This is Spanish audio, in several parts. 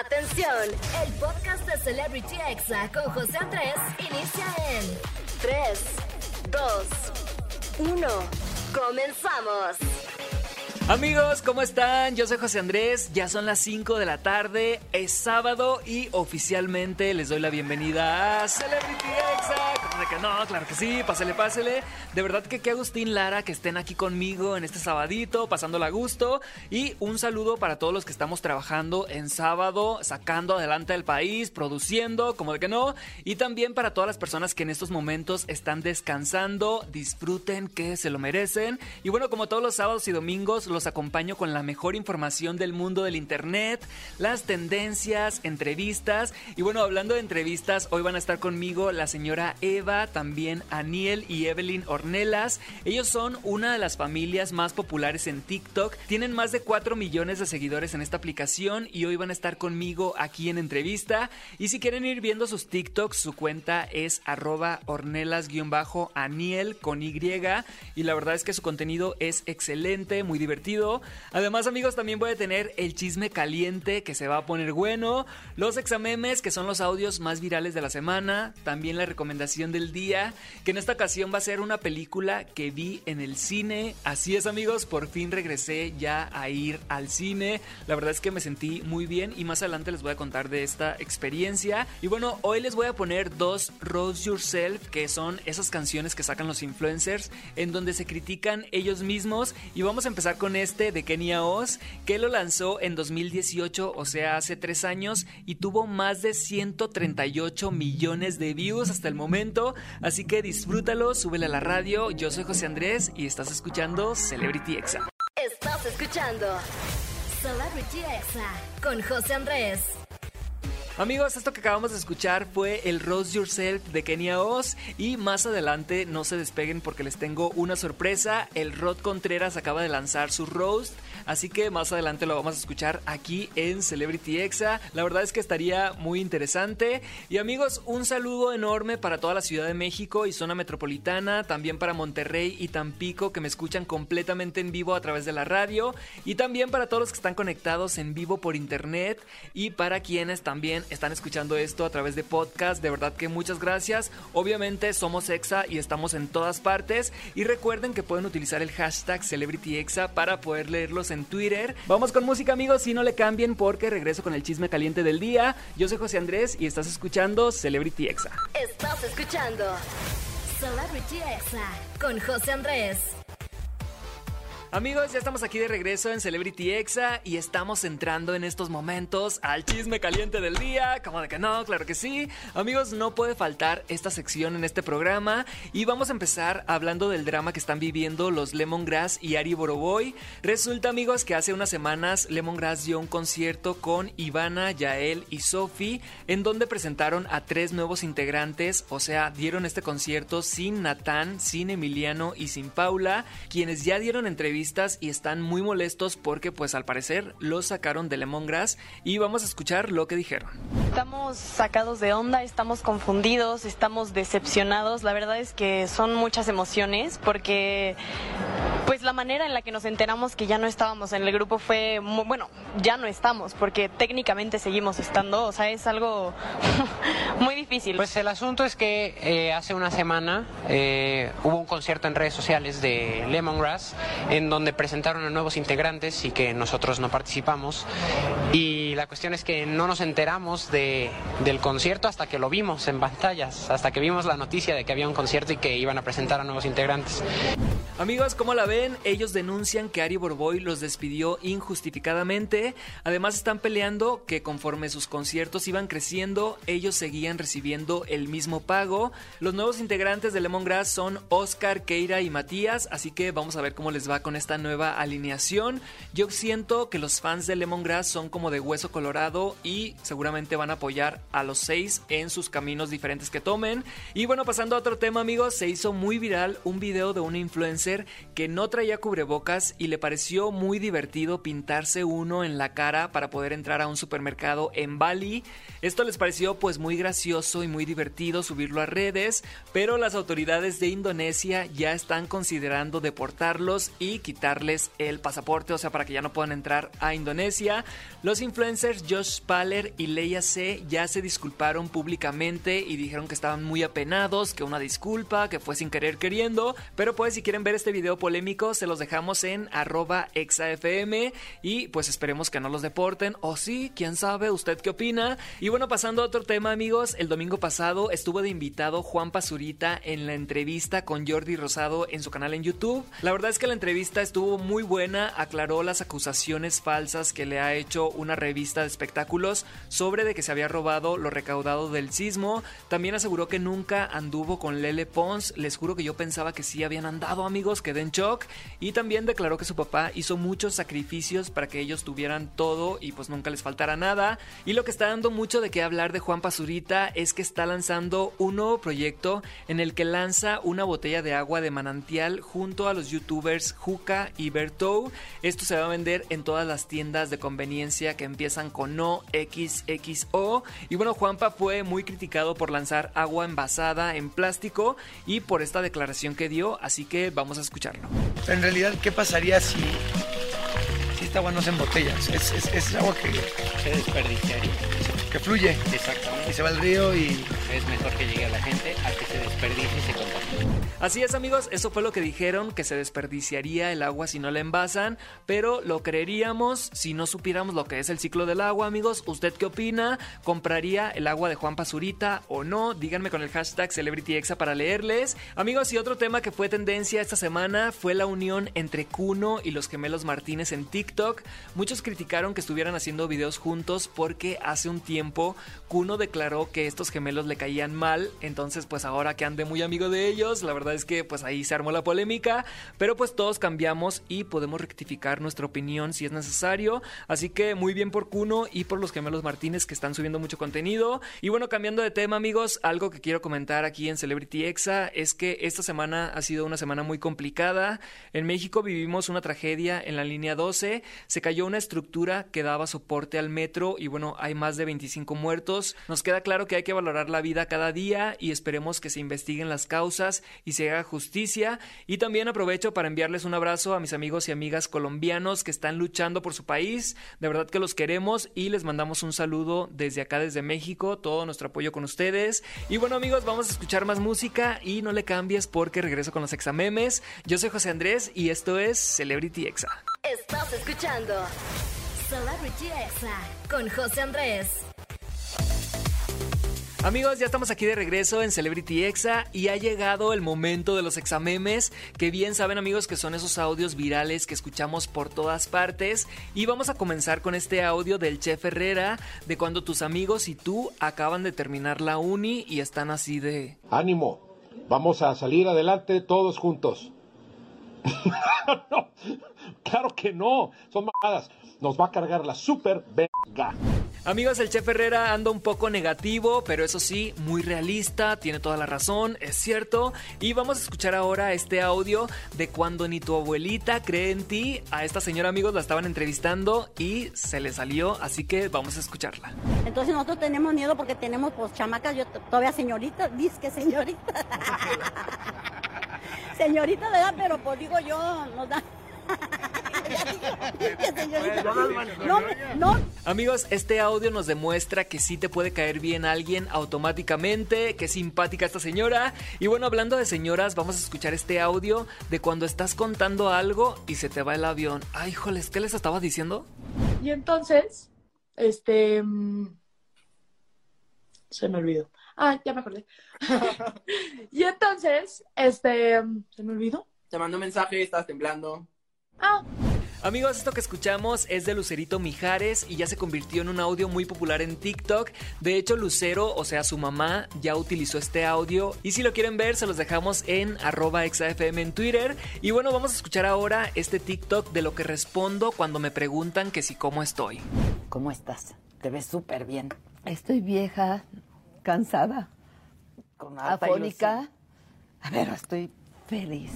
Atención, el podcast de Celebrity Exa con José Andrés inicia en 3, 2, 1. Comenzamos. Amigos, ¿cómo están? Yo soy José Andrés, ya son las 5 de la tarde, es sábado y oficialmente les doy la bienvenida a Celebrity Exa. ¿Cómo de que no? Claro que sí, pásele, pásele. De verdad que qué Agustín Lara que estén aquí conmigo en este sabadito, pasándola a gusto. Y un saludo para todos los que estamos trabajando en sábado, sacando adelante el país, produciendo, como de que no. Y también para todas las personas que en estos momentos están descansando, disfruten que se lo merecen. Y bueno, como todos los sábados y domingos, los acompaño con la mejor información del mundo del Internet, las tendencias, entrevistas. Y bueno, hablando de entrevistas, hoy van a estar conmigo la señora Eva, también Aniel y Evelyn Ornelas. Ellos son una de las familias más populares en TikTok. Tienen más de 4 millones de seguidores en esta aplicación y hoy van a estar conmigo aquí en entrevista. Y si quieren ir viendo sus TikToks, su cuenta es arroba ornelas-aniel con Y. Y la verdad es que su contenido es excelente, muy divertido Además, amigos, también voy a tener el chisme caliente que se va a poner bueno, los examemes que son los audios más virales de la semana, también la recomendación del día, que en esta ocasión va a ser una película que vi en el cine. Así es, amigos, por fin regresé ya a ir al cine. La verdad es que me sentí muy bien y más adelante les voy a contar de esta experiencia. Y bueno, hoy les voy a poner dos Rose Yourself, que son esas canciones que sacan los influencers en donde se critican ellos mismos y vamos a empezar con este de Kenia Oz, que lo lanzó en 2018, o sea, hace tres años, y tuvo más de 138 millones de views hasta el momento. Así que disfrútalo, súbele a la radio. Yo soy José Andrés y estás escuchando Celebrity Exa. Estás escuchando Celebrity Exa con José Andrés. Amigos, esto que acabamos de escuchar fue el Rose Yourself de Kenia Oz y más adelante no se despeguen porque les tengo una sorpresa. El Rod Contreras acaba de lanzar su roast, así que más adelante lo vamos a escuchar aquí en Celebrity Exa. La verdad es que estaría muy interesante. Y amigos, un saludo enorme para toda la Ciudad de México y zona metropolitana, también para Monterrey y Tampico que me escuchan completamente en vivo a través de la radio y también para todos los que están conectados en vivo por internet y para quienes también están escuchando esto a través de podcast. De verdad que muchas gracias. Obviamente somos Exa y estamos en todas partes. Y recuerden que pueden utilizar el hashtag CelebrityExa para poder leerlos en Twitter. Vamos con música amigos, si no le cambien porque regreso con el chisme caliente del día. Yo soy José Andrés y estás escuchando Celebrity Exa. Estás escuchando Celebrity Exa con José Andrés. Amigos, ya estamos aquí de regreso en Celebrity Exa y estamos entrando en estos momentos al chisme caliente del día. Como de que no, claro que sí. Amigos, no puede faltar esta sección en este programa y vamos a empezar hablando del drama que están viviendo los Lemongrass y Ari Boroboy. Resulta, amigos, que hace unas semanas Lemongrass dio un concierto con Ivana, Yael y Sophie en donde presentaron a tres nuevos integrantes, o sea, dieron este concierto sin Natán, sin Emiliano y sin Paula, quienes ya dieron entrevistas y están muy molestos porque pues al parecer los sacaron de Lemongrass y vamos a escuchar lo que dijeron. Estamos sacados de onda, estamos confundidos, estamos decepcionados. La verdad es que son muchas emociones porque pues la manera en la que nos enteramos que ya no estábamos en el grupo fue, bueno, ya no estamos porque técnicamente seguimos estando, o sea, es algo muy difícil. Pues el asunto es que eh, hace una semana eh, hubo un concierto en redes sociales de Lemongrass en donde presentaron a nuevos integrantes y que nosotros no participamos. Y la cuestión es que no nos enteramos de, del concierto hasta que lo vimos en pantallas, hasta que vimos la noticia de que había un concierto y que iban a presentar a nuevos integrantes. Amigos, ¿cómo la ven? Ellos denuncian que Ari Borboy los despidió injustificadamente. Además están peleando que conforme sus conciertos iban creciendo, ellos seguían recibiendo el mismo pago. Los nuevos integrantes de Lemongrass son Oscar, Keira y Matías, así que vamos a ver cómo les va con esta nueva alineación. Yo siento que los fans de Lemongrass son como de hueso colorado y seguramente van a apoyar a los seis en sus caminos diferentes que tomen. Y bueno, pasando a otro tema, amigos, se hizo muy viral un video de una influencer que no traía cubrebocas y le pareció muy divertido pintarse uno en la cara para poder entrar a un supermercado en Bali. Esto les pareció pues muy gracioso y muy divertido subirlo a redes, pero las autoridades de Indonesia ya están considerando deportarlos y quitarles el pasaporte, o sea, para que ya no puedan entrar a Indonesia. Los influencers Josh Paller y Leia C ya se disculparon públicamente y dijeron que estaban muy apenados, que una disculpa, que fue sin querer queriendo, pero pues si quieren ver este video polémico se los dejamos en arroba exafm y pues esperemos que no los deporten o sí, quién sabe, usted qué opina. Y bueno, pasando a otro tema amigos, el domingo pasado estuvo de invitado Juan Pazurita en la entrevista con Jordi Rosado en su canal en YouTube. La verdad es que la entrevista estuvo muy buena, aclaró las acusaciones falsas que le ha hecho una revista de espectáculos sobre de que se había robado lo recaudado del sismo. También aseguró que nunca anduvo con Lele Pons. Les juro que yo pensaba que sí habían andado amigos, quedé en shock. Y también declaró que su papá hizo muchos sacrificios para que ellos tuvieran todo y pues nunca les faltara nada. Y lo que está dando mucho de qué hablar de Juan Pazurita es que está lanzando un nuevo proyecto en el que lanza una botella de agua de manantial junto a los youtubers Juca y Bertou. Esto se va a vender en todas las tiendas de conveniencia que empiezan con O, X, X, O. Y bueno, Juanpa fue muy criticado por lanzar agua envasada en plástico y por esta declaración que dio, así que vamos a escucharlo. En realidad, ¿qué pasaría si, si esta agua no se embotella? Es, es, es agua que, Se desperdiciaría. que fluye Exactamente. y se va al río y Es mejor que llegue a la gente a que se desperdicie y se. Así es amigos, eso fue lo que dijeron, que se desperdiciaría el agua si no la envasan, pero lo creeríamos si no supiéramos lo que es el ciclo del agua amigos. ¿Usted qué opina? ¿Compraría el agua de Juan Pazurita o no? Díganme con el hashtag CelebrityExa para leerles. Amigos, y otro tema que fue tendencia esta semana fue la unión entre Kuno y los gemelos Martínez en TikTok. Muchos criticaron que estuvieran haciendo videos juntos porque hace un tiempo Kuno declaró que estos gemelos le caían mal, entonces pues ahora que ande muy amigo de ellos, la verdad es que pues ahí se armó la polémica, pero pues todos cambiamos y podemos rectificar nuestra opinión si es necesario, así que muy bien por Kuno y por los gemelos Martínez que están subiendo mucho contenido. Y bueno, cambiando de tema amigos, algo que quiero comentar aquí en Celebrity Exa es que esta semana ha sido una semana muy complicada. En México vivimos una tragedia en la línea 12, se cayó una estructura que daba soporte al metro y bueno, hay más de 25 muertos. Nos queda claro que hay que valorar la vida cada día y esperemos que se investiguen las causas y se haga justicia. Y también aprovecho para enviarles un abrazo a mis amigos y amigas colombianos que están luchando por su país. De verdad que los queremos y les mandamos un saludo desde acá, desde México, todo nuestro apoyo con ustedes. Y bueno amigos, vamos a escuchar más música y no le cambies porque regreso con los examemes. Yo soy José Andrés y esto es Celebrity Exa. Estás escuchando Celebrity Exa con José Andrés. Amigos, ya estamos aquí de regreso en Celebrity Exa y ha llegado el momento de los examemes, que bien saben amigos que son esos audios virales que escuchamos por todas partes. Y vamos a comenzar con este audio del Chef Herrera, de cuando tus amigos y tú acaban de terminar la uni y están así de... Ánimo, vamos a salir adelante todos juntos. no, claro que no, son mamadas. Nos va a cargar la super verga. Amigos, el Chef Herrera anda un poco negativo, pero eso sí, muy realista, tiene toda la razón, es cierto. Y vamos a escuchar ahora este audio de cuando ni tu abuelita cree en ti. A esta señora, amigos, la estaban entrevistando y se le salió, así que vamos a escucharla. Entonces nosotros tenemos miedo porque tenemos pues chamacas, yo todavía señorita, que señorita. señorita de edad, pero pues digo yo, nos da. Ya digo, que señorita. No, no, Amigos, este audio nos demuestra que sí te puede caer bien alguien automáticamente, que es simpática esta señora. Y bueno, hablando de señoras, vamos a escuchar este audio de cuando estás contando algo y se te va el avión. Ay, híjoles, ¿qué les estaba diciendo? Y entonces, este. mm, Se me olvidó. Ah, ya me acordé. y entonces, este. mm, Se me olvidó. Te mandó un mensaje, estás temblando. Ah, Amigos, esto que escuchamos es de Lucerito Mijares y ya se convirtió en un audio muy popular en TikTok. De hecho, Lucero, o sea, su mamá, ya utilizó este audio. Y si lo quieren ver, se los dejamos en arroba exafm en Twitter. Y bueno, vamos a escuchar ahora este TikTok de lo que respondo cuando me preguntan que si cómo estoy. ¿Cómo estás? Te ves súper bien. Estoy vieja, cansada, Con afónica, pero estoy feliz.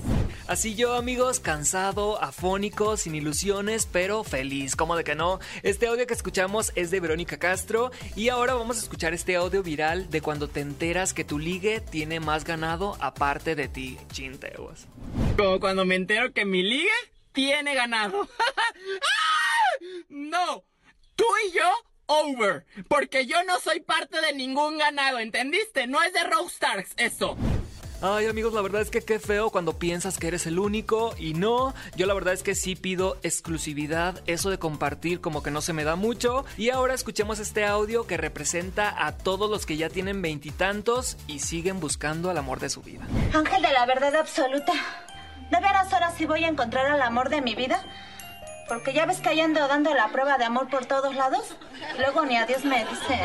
Así yo, amigos, cansado, afónico, sin ilusiones, pero feliz. ¿Cómo de que no? Este audio que escuchamos es de Verónica Castro y ahora vamos a escuchar este audio viral de cuando te enteras que tu ligue tiene más ganado aparte de ti. Chinteos. Como cuando me entero que mi liga tiene ganado. ¡Ah! No, tú y yo over. Porque yo no soy parte de ningún ganado, ¿entendiste? No es de Rockstars eso. Ay amigos, la verdad es que qué feo cuando piensas que eres el único y no. Yo la verdad es que sí pido exclusividad, eso de compartir como que no se me da mucho. Y ahora escuchemos este audio que representa a todos los que ya tienen veintitantos y, siguen buscando al amor de su vida. Ángel de la verdad absoluta. ¿De veras ahora sí voy a encontrar al amor de mi vida? Porque ya ves que ahí ando dando la prueba de amor por todos lados. Y luego ni a Dios me dice.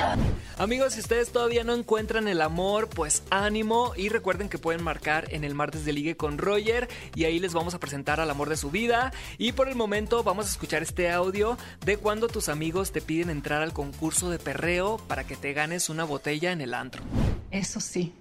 Amigos, si ustedes todavía no encuentran el amor, pues ánimo y recuerden que pueden marcar en el martes de ligue con Roger y ahí les vamos a presentar al amor de su vida. Y por el momento vamos a escuchar este audio de cuando tus amigos te piden entrar al concurso de perreo para que te ganes una botella en el antro. Eso sí,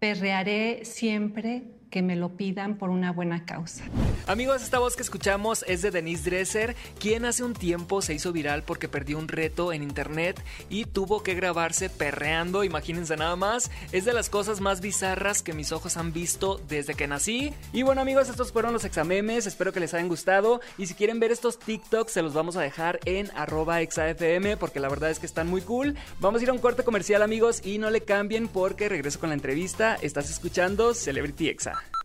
perrearé siempre que me lo pidan por una buena causa. Amigos, esta voz que escuchamos es de Denise Dresser, quien hace un tiempo se hizo viral porque perdió un reto en internet y tuvo que grabarse perreando, imagínense nada más. Es de las cosas más bizarras que mis ojos han visto desde que nací. Y bueno amigos, estos fueron los examemes, espero que les hayan gustado. Y si quieren ver estos TikToks, se los vamos a dejar en arroba exafm porque la verdad es que están muy cool. Vamos a ir a un corte comercial amigos y no le cambien porque regreso con la entrevista. Estás escuchando Celebrity Exa.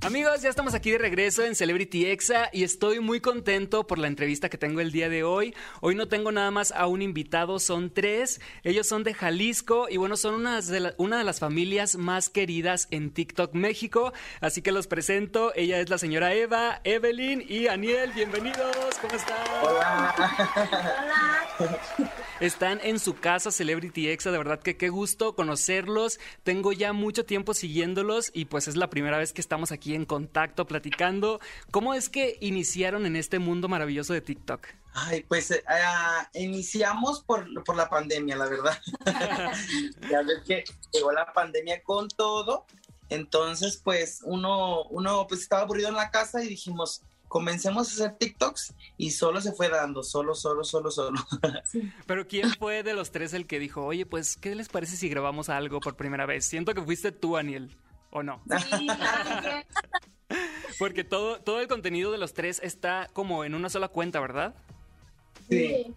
Amigos, ya estamos aquí de regreso en Celebrity Exa y estoy muy contento por la entrevista que tengo el día de hoy. Hoy no tengo nada más a un invitado, son tres. Ellos son de Jalisco y bueno, son una de, una de las familias más queridas en TikTok México. Así que los presento. Ella es la señora Eva, Evelyn y Aniel. Bienvenidos, ¿cómo están? Hola. Hola. Están en su casa Celebrity Exa, de verdad que qué gusto conocerlos. Tengo ya mucho tiempo siguiéndolos y pues es la primera vez que estamos aquí en contacto, platicando. ¿Cómo es que iniciaron en este mundo maravilloso de TikTok? Ay, pues uh, iniciamos por, por, la pandemia, la verdad. ya ves que llegó la pandemia con todo. Entonces, pues uno, uno pues estaba aburrido en la casa y dijimos, comencemos a hacer TikToks y solo se fue dando, solo, solo, solo, solo. Sí. Pero ¿quién fue de los tres el que dijo, oye, pues, ¿qué les parece si grabamos algo por primera vez? Siento que fuiste tú, Aniel. ¿O no? Sí, Porque todo, todo el contenido de los tres está como en una sola cuenta, ¿verdad? Sí.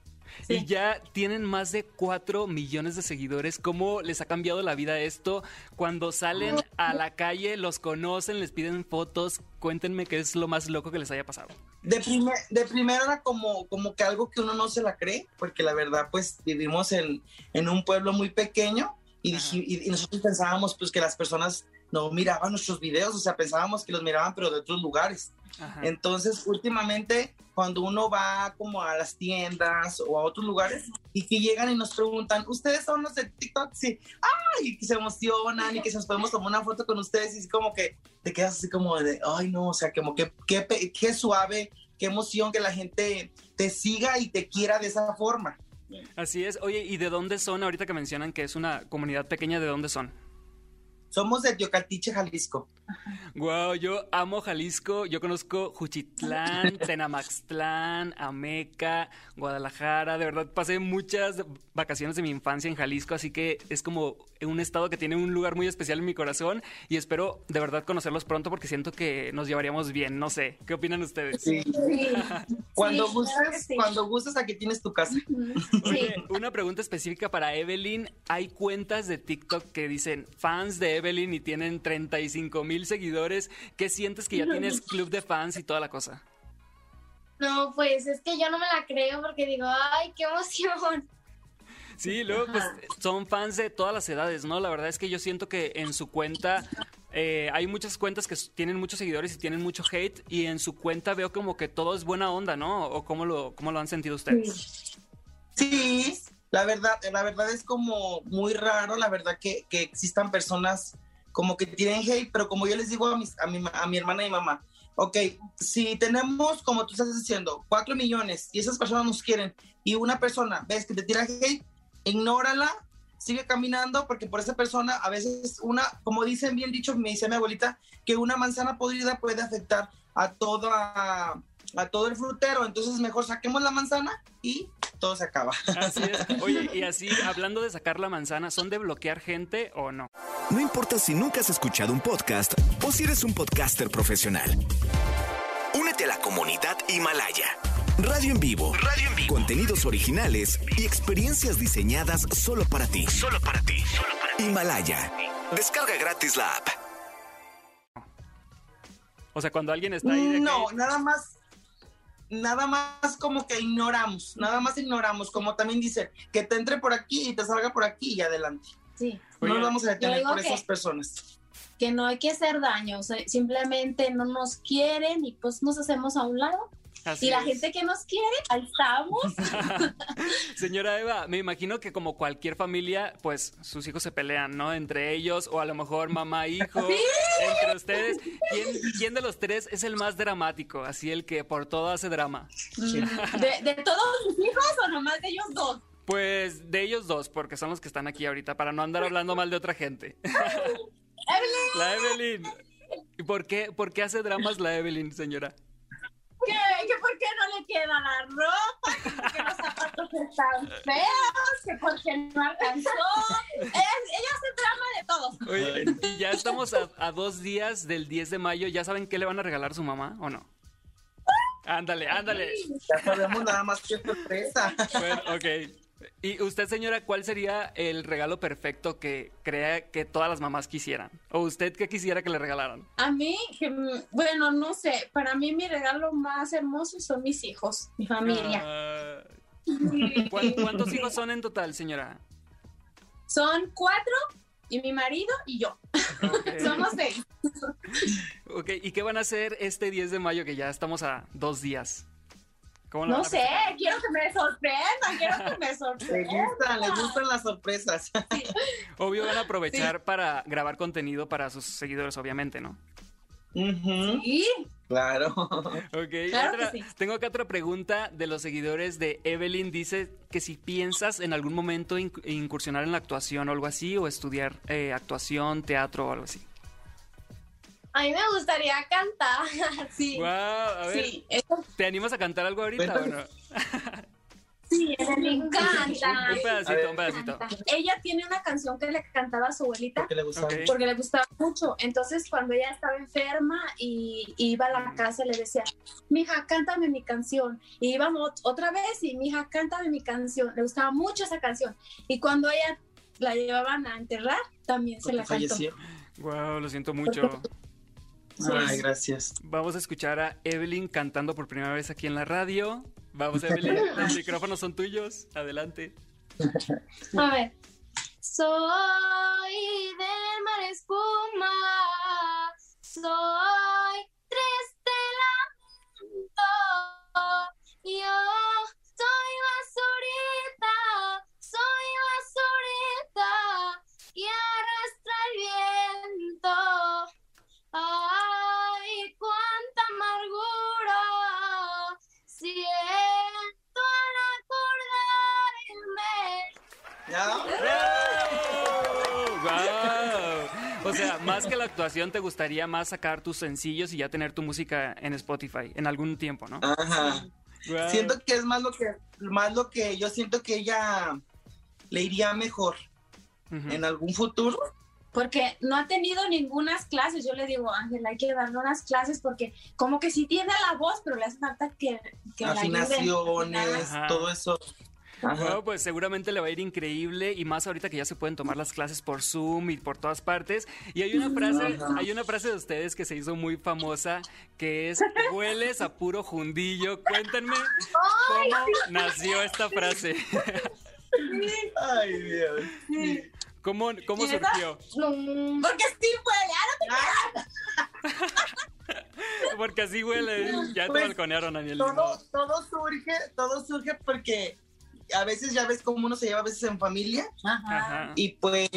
Sí. Y ya tienen más de 4 millones de seguidores. ¿Cómo les ha cambiado la vida esto? Cuando salen a la calle, los conocen, les piden fotos. Cuéntenme qué es lo más loco que les haya pasado. De, primer, de primero era como, como que algo que uno no se la cree, porque la verdad, pues vivimos en, en un pueblo muy pequeño y, y, y nosotros pensábamos pues que las personas no miraban nuestros videos, o sea, pensábamos que los miraban, pero de otros lugares. Ajá. Entonces, últimamente, cuando uno va como a las tiendas o a otros lugares y que llegan y nos preguntan, ¿ustedes son los de TikTok? Sí, ¡ay! Y que se emocionan y que nos podemos tomar una foto con ustedes y es como que te quedas así como de, ¡ay, no! O sea, como que qué, qué suave, qué emoción que la gente te siga y te quiera de esa forma. Así es. Oye, ¿y de dónde son? Ahorita que mencionan que es una comunidad pequeña, ¿de dónde son? Somos de Teocaltiche, Jalisco. Wow, yo amo Jalisco. Yo conozco Juchitlán, Tenamaxtlán, Ameca, Guadalajara. De verdad, pasé muchas vacaciones de mi infancia en Jalisco, así que es como un estado que tiene un lugar muy especial en mi corazón y espero de verdad conocerlos pronto porque siento que nos llevaríamos bien. No sé, ¿qué opinan ustedes? Sí. sí. cuando sí, gustes, sí. cuando gustes, aquí tienes tu casa. Oye, una pregunta específica para Evelyn. Hay cuentas de TikTok que dicen fans de Evelyn y tienen 35 mil seguidores. ¿Qué sientes que ya tienes club de fans y toda la cosa? No, pues es que yo no me la creo porque digo, ay, qué emoción. Sí, luego pues son fans de todas las edades, ¿no? La verdad es que yo siento que en su cuenta eh, hay muchas cuentas que tienen muchos seguidores y tienen mucho hate y en su cuenta veo como que todo es buena onda, ¿no? ¿O cómo lo, cómo lo han sentido ustedes? Sí, la verdad, la verdad es como muy raro, la verdad que, que existan personas como que tienen hate, pero como yo les digo a, mis, a, mi, a mi hermana y mamá, ok, si tenemos, como tú estás diciendo, cuatro millones y esas personas nos quieren y una persona ves que te tira hate, ignórala, sigue caminando porque por esa persona a veces una, como dicen bien dicho, me dice mi abuelita, que una manzana podrida puede afectar a toda a todo el frutero, entonces mejor saquemos la manzana y todo se acaba. Así es. Oye, y así, hablando de sacar la manzana, ¿son de bloquear gente o no? No importa si nunca has escuchado un podcast o si eres un podcaster profesional. Únete a la comunidad Himalaya. Radio en vivo. Radio en vivo. Contenidos originales y experiencias diseñadas solo para ti. Solo para ti. Himalaya. Descarga gratis la app. O sea, cuando alguien está ahí de No, que- nada más, nada más como que ignoramos, nada más ignoramos, como también dice, que te entre por aquí y te salga por aquí y adelante. Sí. No nos vamos a detener por que- esas personas. que no hay que hacer daño, o sea, simplemente no nos quieren y pues nos hacemos a un lado. Así y la es. gente que nos quiere, ahí estamos. Señora Eva, me imagino que como cualquier familia, pues sus hijos se pelean, ¿no? Entre ellos, o a lo mejor mamá, hijo, Sí. entre ustedes. ¿Quién, quién de los tres es el más dramático? Así el que por todo hace drama. ¿De, de todos mis hijos o nomás de ellos dos? Pues de ellos dos, porque son los que están aquí ahorita, para no andar hablando mal de otra gente. Evelyn. La Evelyn. ¿Y por qué, por qué hace dramas la Evelyn, señora? ¿Qué? ¿Que por qué no le queda la ropa? ¿Que por qué los zapatos están feos? ¿Que por qué no alcanzó? Ella, ella hace drama de todos. Oye, y ya estamos a, a dos días del 10 de mayo. ¿Ya saben qué le van a regalar a su mamá o no? Ándale, ándale. Ya sabemos nada más que sorpresa. Bueno, ok. Y usted, señora, ¿cuál sería el regalo perfecto que crea que todas las mamás quisieran? ¿O usted qué quisiera que le regalaran? A mí, bueno, no sé, para mí mi regalo más hermoso son mis hijos, mi familia. Ah, ¿cuán- ¿Cuántos hijos son en total, señora? Son cuatro y mi marido y yo. Somos seis. Ok, ¿y qué van a hacer este 10 de mayo que ya estamos a dos días? ¿Cómo lo No sé, quiero que me sorprendan, quiero que me Le sorprendan. gustan, les gustan las sorpresas. Obvio van a aprovechar para grabar contenido para sus seguidores, obviamente, ¿no? Sí. Claro. Ok, Claro otra- que sí. tengo acá otra pregunta de los seguidores de Evelyn. Dice que si piensas en algún momento inc- incursionar en la actuación o algo así, o estudiar eh, actuación, teatro o algo así. A mí me gustaría cantar. Sí. Wow, a ver, Sí, eso ¿te animas a cantar algo ahorita o no? Sí, me encanta. Un pedacito, un pedacito. Ella tiene una canción que le cantaba a su abuelita Porque le gustaba. Porque le gustaba mucho. Entonces, cuando ella estaba enferma y iba a la casa, le decía, mija, cántame mi canción. Y íbamos otra vez y, mija, cántame mi canción. Le gustaba mucho esa canción. Y cuando ella la llevaban a enterrar, también se la Porque cantó. falleció. Wow, lo siento mucho. Ay, gracias. Vamos a escuchar a Evelyn cantando por primera vez aquí en la radio. Vamos, Evelyn, los micrófonos son tuyos. Adelante. A ver. Soy del mar espuma, soy triste lamento, yo soy O sea, más que la actuación, ¿te gustaría más sacar tus sencillos y ya tener tu música en Spotify en algún tiempo, no? Ajá. Wow. Siento que es más lo que, más lo que yo siento que ella le iría mejor en algún futuro. Porque no ha tenido ninguna clases. Yo le digo, Ángel, hay que darle unas clases porque como que sí tiene la voz, pero le hace falta que, que la. Afinaciones, Ajá. todo eso. Ajá. Bueno, pues seguramente le va a ir increíble y más ahorita que ya se pueden tomar las clases por Zoom y por todas partes. Y hay una frase, Ajá. hay una frase de ustedes que se hizo muy famosa que es hueles a puro jundillo. Cuéntenme cómo nació esta frase. Ay, Dios. ¿Cómo, cómo surgió? Porque sí puede, Porque así huele. Ya te Pues, balconearon, Daniel. Todo, todo surge, todo surge porque a veces ya ves cómo uno se lleva a veces en familia Ajá. y pues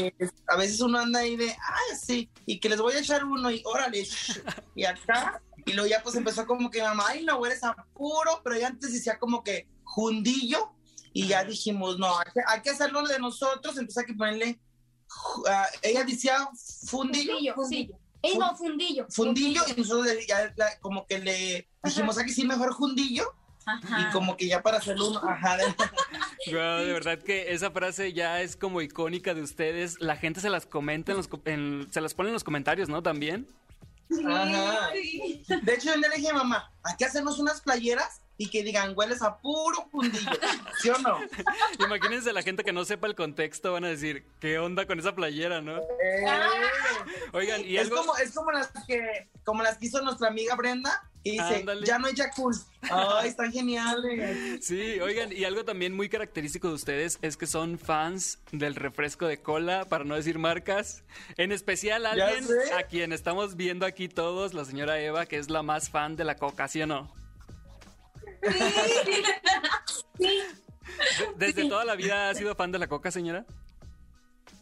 a veces uno anda ahí de, ah, sí, y que les voy a echar uno y órale, y acá, y luego ya pues empezó como que mamá, ay, no, eres a puro, pero ya antes decía como que jundillo, y ya dijimos, no, hay que, hay que hacerlo de nosotros, entonces hay que ponerle, ah, ella decía fundillo, Fundillo, sí. Ey, no, fundillo. fundillo, y nosotros ya la- como que le dijimos, aquí sí, mejor y como que ya para hacerlo uno, ajá, de- verdad que esa frase ya es como icónica de ustedes. La gente se las comenta, en los, en- se las pone en los comentarios, ¿no? También. Ajá. De hecho, yo le dije a mamá, hay que hacernos unas playeras y que digan, hueles a puro fundillo. ¿Sí o no? Imagínense la gente que no sepa el contexto, van a decir, ¿qué onda con esa playera, no? Oigan, y es algo... como, es como las que, como las que hizo nuestra amiga Brenda y dice, Ándale. ya no hay Yakult. Ay, están geniales. Sí, oigan, y algo también muy característico de ustedes es que son fans del refresco de cola, para no decir marcas. En especial alguien a quien estamos viendo aquí todos, la señora Eva, que es la más fan de la coca, ¿sí o no? De- ¿Desde toda la vida ha sido fan de la coca, señora?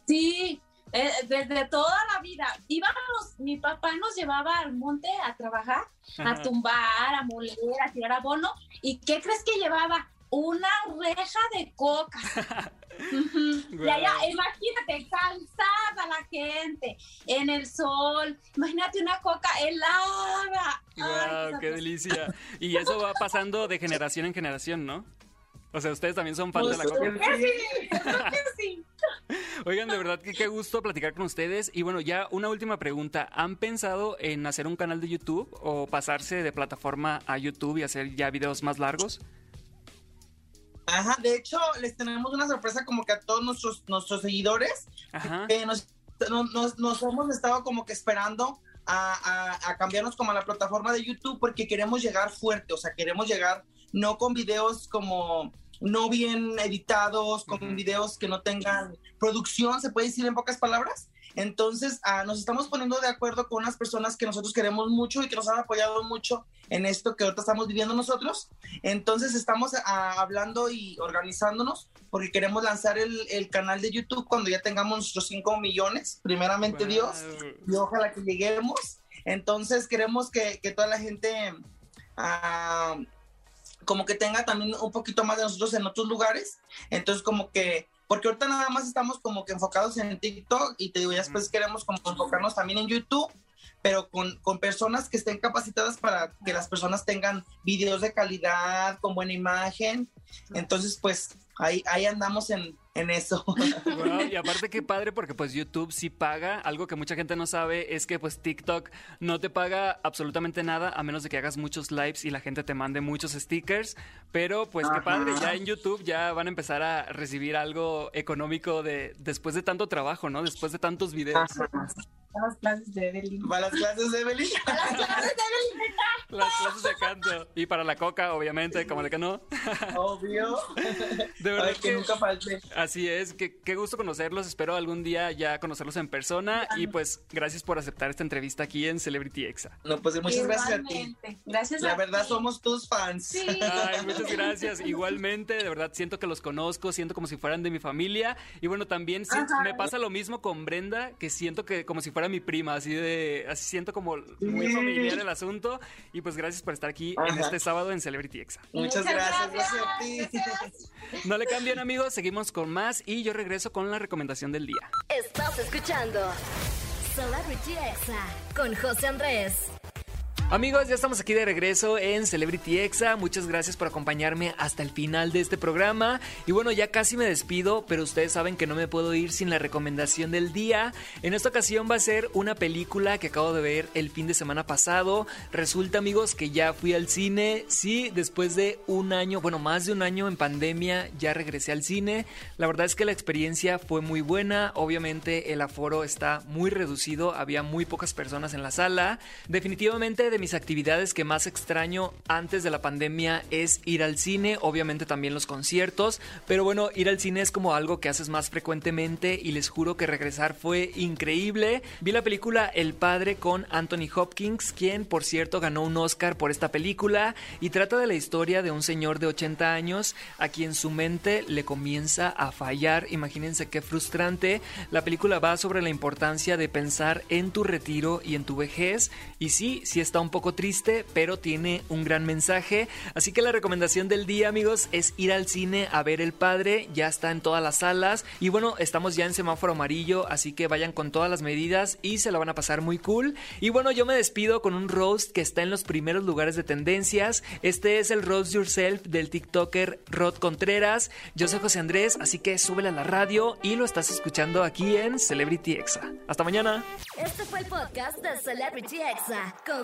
Sí, eh, desde toda la vida. Íbamos, mi papá nos llevaba al monte a trabajar, Ajá. a tumbar, a moler, a tirar abono. ¿Y qué crees que llevaba? Una reja de coca. Y allá, imagínate, cansada la gente, en el sol. Imagínate una coca helada. Ay, ¡Wow! ¡Qué delicia! Y eso va pasando de generación en generación, ¿no? O sea, ustedes también son fans de la coca. Sí, sí. Oigan, de verdad que qué gusto platicar con ustedes. Y bueno, ya una última pregunta. ¿Han pensado en hacer un canal de YouTube o pasarse de plataforma a YouTube y hacer ya videos más largos? Ajá, de hecho, les tenemos una sorpresa como que a todos nuestros, nuestros seguidores. Ajá. que nos, no- nos, nos hemos estado como que esperando a, a- a cambiarnos como a la plataforma de YouTube porque queremos llegar fuerte, o sea, queremos llegar no con videos como no bien editados, con videos que no tengan producción, se puede decir en pocas palabras. Entonces, ah, nos estamos poniendo de acuerdo con unas personas que nosotros queremos mucho y que nos han apoyado mucho en esto que ahorita estamos viviendo nosotros. Entonces, estamos ah, hablando y organizándonos porque queremos lanzar el, el canal de YouTube cuando ya tengamos nuestros 5 millones, primeramente Dios, y ojalá que lleguemos. Entonces, queremos que, que toda la gente ah, como que tenga también un poquito más de nosotros en otros lugares. Entonces, como que, porque ahorita nada más estamos como que enfocados en TikTok y te digo, ya después queremos como enfocarnos también en YouTube, pero con, con personas que estén capacitadas para que las personas tengan videos de calidad, con buena imagen. Entonces, pues ahí, ahí andamos en, en eso. Wow, y aparte qué padre porque pues YouTube sí paga. Algo que mucha gente no sabe es que pues TikTok no te paga absolutamente nada a menos de que hagas muchos lives y la gente te mande muchos stickers. Pero pues qué padre, ya en YouTube ya van a empezar a recibir algo económico de después de tanto trabajo, ¿no? Después de tantos videos. Las clases de Evelyn. Para las clases de Evelyn. Las clases de canto. Y para la coca, obviamente, como de que no. Obvio. De verdad Ay, que nunca falte. Así es, que qué gusto conocerlos. Espero algún día ya conocerlos en persona. Y pues gracias por aceptar esta entrevista aquí en Celebrity Exa. No, pues muchas gracias a ti. Igualmente. Gracias La a verdad ti. somos tus fans. Ay, muchas gracias. Igualmente, de verdad siento que los conozco, siento como si fueran de mi familia. Y bueno, también si- me pasa lo mismo con Brenda, que siento que como si fuera mi prima, así de, así siento como muy familiar el asunto. Y pues gracias por estar aquí en este sábado en Celebrity Exa. Muchas gracias, gracias a ti. No le cambien amigos, seguimos con más y yo regreso con la recomendación del día. Estás escuchando Celebrity Exa con José Andrés. Amigos, ya estamos aquí de regreso en Celebrity Exa. Muchas gracias por acompañarme hasta el final de este programa. Y bueno, ya casi me despido, pero ustedes saben que no me puedo ir sin la recomendación del día. En esta ocasión va a ser una película que acabo de ver el fin de semana pasado. Resulta, amigos, que ya fui al cine. Sí, después de un año, bueno, más de un año en pandemia, ya regresé al cine. La verdad es que la experiencia fue muy buena. Obviamente el aforo está muy reducido, había muy pocas personas en la sala. Definitivamente de mis actividades que más extraño antes de la pandemia es ir al cine, obviamente también los conciertos, pero bueno, ir al cine es como algo que haces más frecuentemente y les juro que regresar fue increíble. Vi la película El Padre con Anthony Hopkins, quien por cierto ganó un Oscar por esta película y trata de la historia de un señor de 80 años a quien su mente le comienza a fallar. Imagínense qué frustrante. La película va sobre la importancia de pensar en tu retiro y en tu vejez y sí, sí está un poco triste, pero tiene un gran mensaje. Así que la recomendación del día, amigos, es ir al cine a ver El Padre. Ya está en todas las salas. Y bueno, estamos ya en semáforo amarillo, así que vayan con todas las medidas y se la van a pasar muy cool. Y bueno, yo me despido con un roast que está en los primeros lugares de tendencias. Este es el Roast Yourself del TikToker Rod Contreras. Yo soy José Andrés, así que súbele a la radio y lo estás escuchando aquí en Celebrity Exa. Hasta mañana. Este fue el podcast de Celebrity Exa con